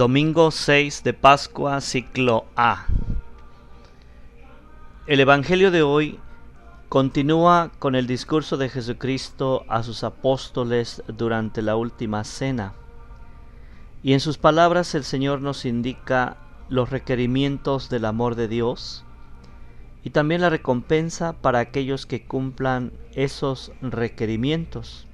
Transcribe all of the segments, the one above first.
Domingo 6 de Pascua, ciclo A. El Evangelio de hoy continúa con el discurso de Jesucristo a sus apóstoles durante la última cena. Y en sus palabras el Señor nos indica los requerimientos del amor de Dios y también la recompensa para aquellos que cumplan esos requerimientos.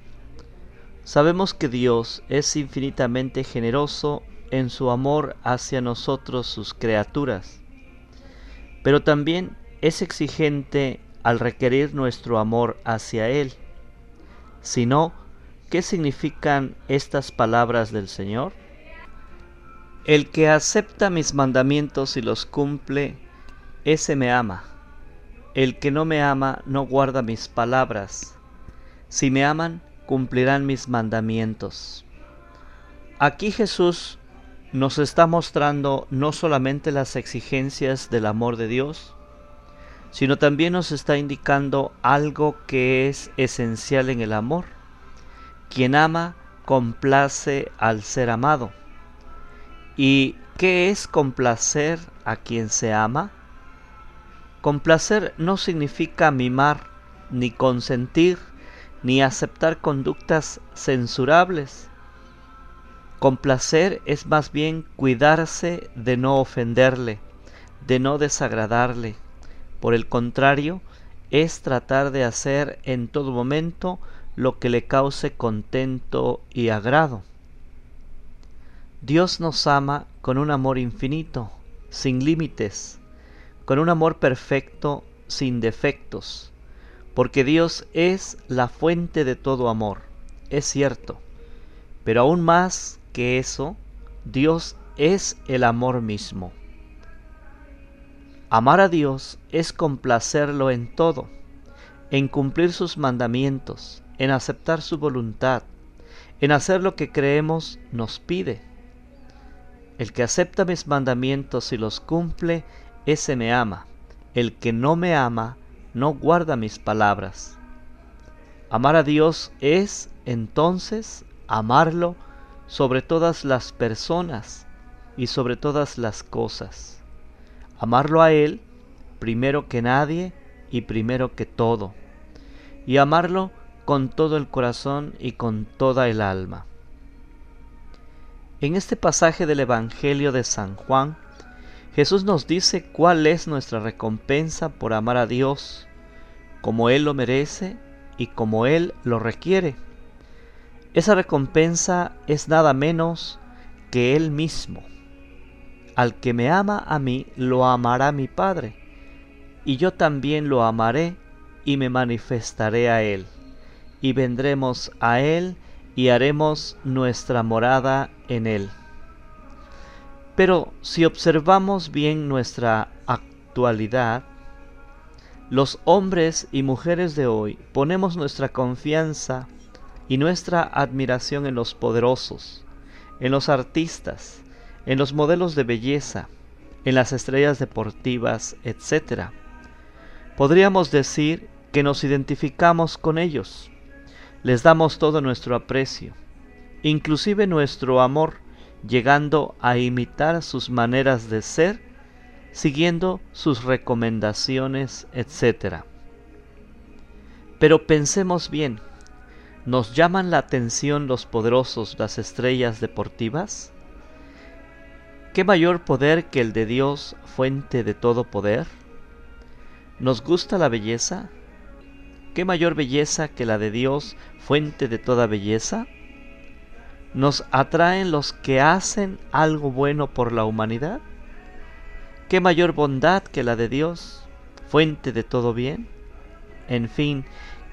Sabemos que Dios es infinitamente generoso en su amor hacia nosotros sus criaturas, pero también es exigente al requerir nuestro amor hacia Él. Si no, ¿qué significan estas palabras del Señor? El que acepta mis mandamientos y los cumple, ese me ama. El que no me ama no guarda mis palabras. Si me aman, cumplirán mis mandamientos. Aquí Jesús nos está mostrando no solamente las exigencias del amor de Dios, sino también nos está indicando algo que es esencial en el amor. Quien ama complace al ser amado. ¿Y qué es complacer a quien se ama? Complacer no significa mimar, ni consentir, ni aceptar conductas censurables. Complacer es más bien cuidarse de no ofenderle, de no desagradarle. Por el contrario, es tratar de hacer en todo momento lo que le cause contento y agrado. Dios nos ama con un amor infinito, sin límites, con un amor perfecto, sin defectos, porque Dios es la fuente de todo amor, es cierto, pero aún más que eso, Dios es el amor mismo. Amar a Dios es complacerlo en todo, en cumplir sus mandamientos, en aceptar su voluntad, en hacer lo que creemos nos pide. El que acepta mis mandamientos y los cumple, ese me ama. El que no me ama, no guarda mis palabras. Amar a Dios es, entonces, amarlo sobre todas las personas y sobre todas las cosas. Amarlo a Él primero que nadie y primero que todo. Y amarlo con todo el corazón y con toda el alma. En este pasaje del Evangelio de San Juan, Jesús nos dice cuál es nuestra recompensa por amar a Dios, como Él lo merece y como Él lo requiere. Esa recompensa es nada menos que Él mismo. Al que me ama a mí, lo amará mi Padre, y yo también lo amaré y me manifestaré a Él, y vendremos a Él y haremos nuestra morada en Él. Pero si observamos bien nuestra actualidad, los hombres y mujeres de hoy ponemos nuestra confianza y nuestra admiración en los poderosos, en los artistas, en los modelos de belleza, en las estrellas deportivas, etc. Podríamos decir que nos identificamos con ellos, les damos todo nuestro aprecio, inclusive nuestro amor, llegando a imitar sus maneras de ser, siguiendo sus recomendaciones, etc. Pero pensemos bien, ¿nos llaman la atención los poderosos, las estrellas deportivas? ¿Qué mayor poder que el de Dios, fuente de todo poder? ¿Nos gusta la belleza? ¿Qué mayor belleza que la de Dios, fuente de toda belleza? ¿Nos atraen los que hacen algo bueno por la humanidad? ¿Qué mayor bondad que la de Dios, fuente de todo bien? en fin,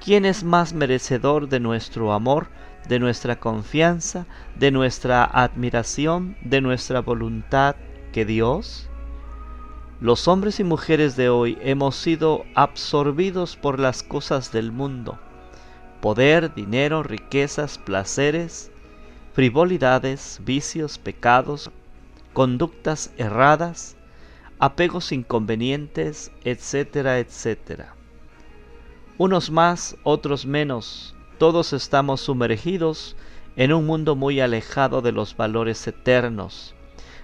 ¿quién es más merecedor de nuestro amor, de nuestra confianza, de nuestra admiración, de nuestra voluntad que Dios? Los hombres y mujeres de hoy hemos sido absorbidos por las cosas del mundo, poder, dinero, riquezas, placeres, frivolidades, vicios, pecados, conductas erradas, apegos inconvenientes, etcétera, etcétera. Unos más, otros menos, todos estamos sumergidos en un mundo muy alejado de los valores eternos,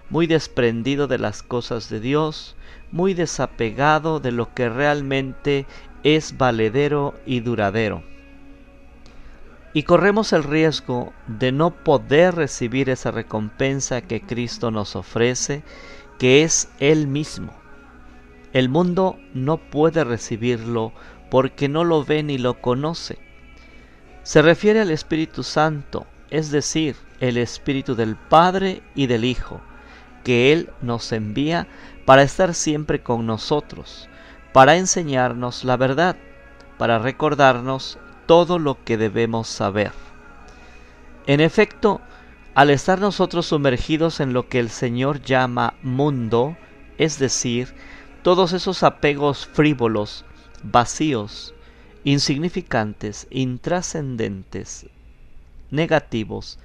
muy desprendido de las cosas de Dios, muy desapegado de lo que realmente es valedero y duradero. Y corremos el riesgo de no poder recibir esa recompensa que Cristo nos ofrece, que es Él mismo. El mundo no puede recibirlo porque no lo ve ni lo conoce. Se refiere al Espíritu Santo, es decir, el Espíritu del Padre y del Hijo, que Él nos envía para estar siempre con nosotros, para enseñarnos la verdad, para recordarnos todo lo que debemos saber. En efecto, al estar nosotros sumergidos en lo que el Señor llama mundo, es decir, todos esos apegos frívolos, vacíos, insignificantes, intrascendentes, negativos,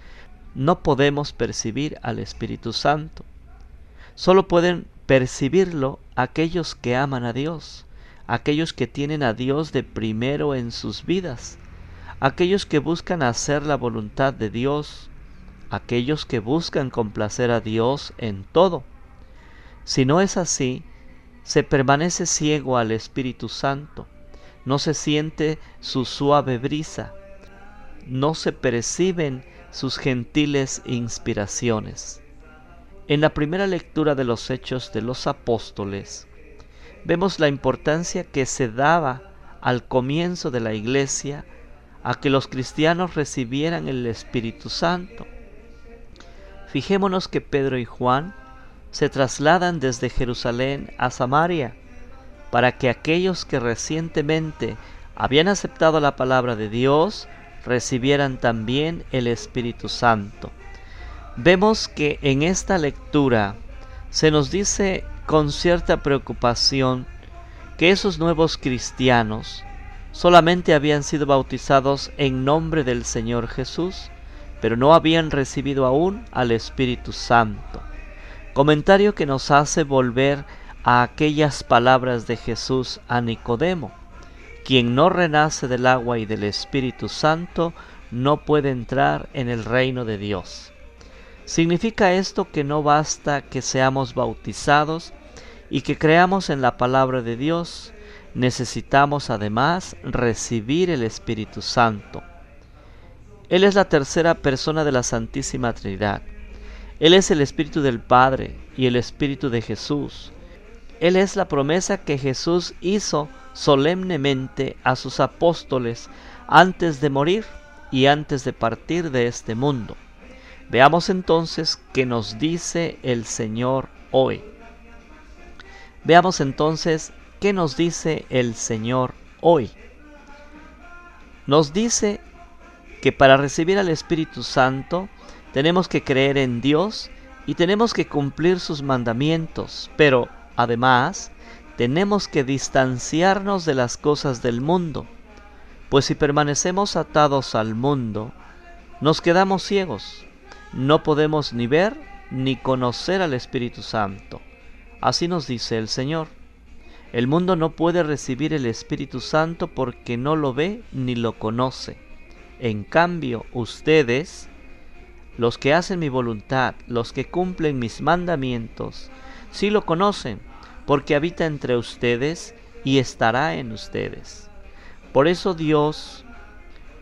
no podemos percibir al Espíritu Santo. Solo pueden percibirlo aquellos que aman a Dios, aquellos que tienen a Dios de primero en sus vidas, aquellos que buscan hacer la voluntad de Dios, aquellos que buscan complacer a Dios en todo. Si no es así, se permanece ciego al Espíritu Santo, no se siente su suave brisa, no se perciben sus gentiles inspiraciones. En la primera lectura de los Hechos de los Apóstoles, vemos la importancia que se daba al comienzo de la iglesia a que los cristianos recibieran el Espíritu Santo. Fijémonos que Pedro y Juan se trasladan desde Jerusalén a Samaria para que aquellos que recientemente habían aceptado la palabra de Dios recibieran también el Espíritu Santo. Vemos que en esta lectura se nos dice con cierta preocupación que esos nuevos cristianos solamente habían sido bautizados en nombre del Señor Jesús, pero no habían recibido aún al Espíritu Santo. Comentario que nos hace volver a aquellas palabras de Jesús a Nicodemo. Quien no renace del agua y del Espíritu Santo no puede entrar en el reino de Dios. Significa esto que no basta que seamos bautizados y que creamos en la palabra de Dios, necesitamos además recibir el Espíritu Santo. Él es la tercera persona de la Santísima Trinidad. Él es el Espíritu del Padre y el Espíritu de Jesús. Él es la promesa que Jesús hizo solemnemente a sus apóstoles antes de morir y antes de partir de este mundo. Veamos entonces qué nos dice el Señor hoy. Veamos entonces qué nos dice el Señor hoy. Nos dice que para recibir al Espíritu Santo tenemos que creer en Dios y tenemos que cumplir sus mandamientos, pero además tenemos que distanciarnos de las cosas del mundo, pues si permanecemos atados al mundo, nos quedamos ciegos no podemos ni ver ni conocer al Espíritu Santo. Así nos dice el Señor. El mundo no puede recibir el Espíritu Santo porque no lo ve ni lo conoce. En cambio, ustedes, los que hacen mi voluntad, los que cumplen mis mandamientos, sí lo conocen, porque habita entre ustedes y estará en ustedes. Por eso Dios,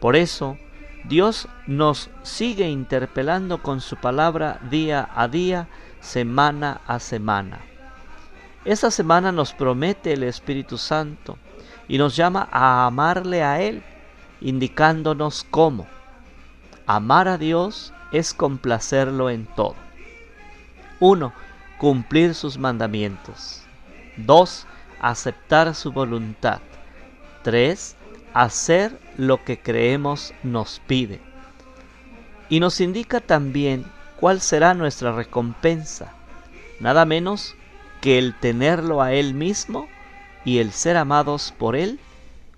por eso Dios nos sigue interpelando con su palabra día a día, semana a semana. Esta semana nos promete el Espíritu Santo y nos llama a amarle a Él, indicándonos cómo. Amar a Dios es complacerlo en todo. 1. Cumplir sus mandamientos. 2. Aceptar su voluntad. 3. Hacer lo que creemos nos pide. Y nos indica también cuál será nuestra recompensa, nada menos que el tenerlo a Él mismo y el ser amados por Él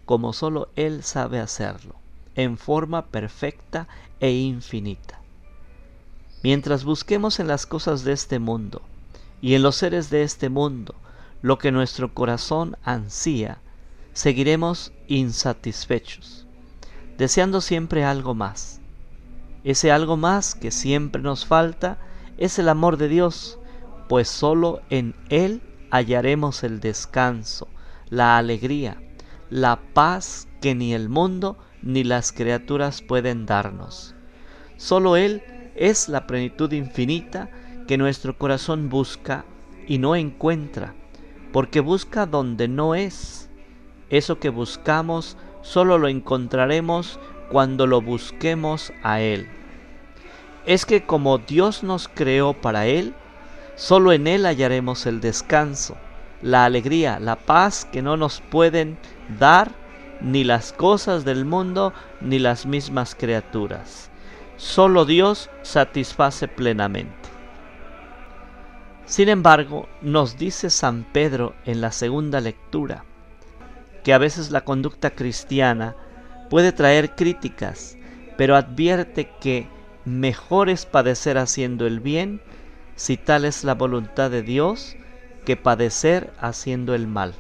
como solo Él sabe hacerlo, en forma perfecta e infinita. Mientras busquemos en las cosas de este mundo y en los seres de este mundo lo que nuestro corazón ansía, seguiremos insatisfechos, deseando siempre algo más. Ese algo más que siempre nos falta es el amor de Dios, pues solo en Él hallaremos el descanso, la alegría, la paz que ni el mundo ni las criaturas pueden darnos. Solo Él es la plenitud infinita que nuestro corazón busca y no encuentra, porque busca donde no es. Eso que buscamos solo lo encontraremos cuando lo busquemos a Él. Es que como Dios nos creó para Él, solo en Él hallaremos el descanso, la alegría, la paz que no nos pueden dar ni las cosas del mundo ni las mismas criaturas. Solo Dios satisface plenamente. Sin embargo, nos dice San Pedro en la segunda lectura que a veces la conducta cristiana puede traer críticas, pero advierte que mejor es padecer haciendo el bien, si tal es la voluntad de Dios, que padecer haciendo el mal.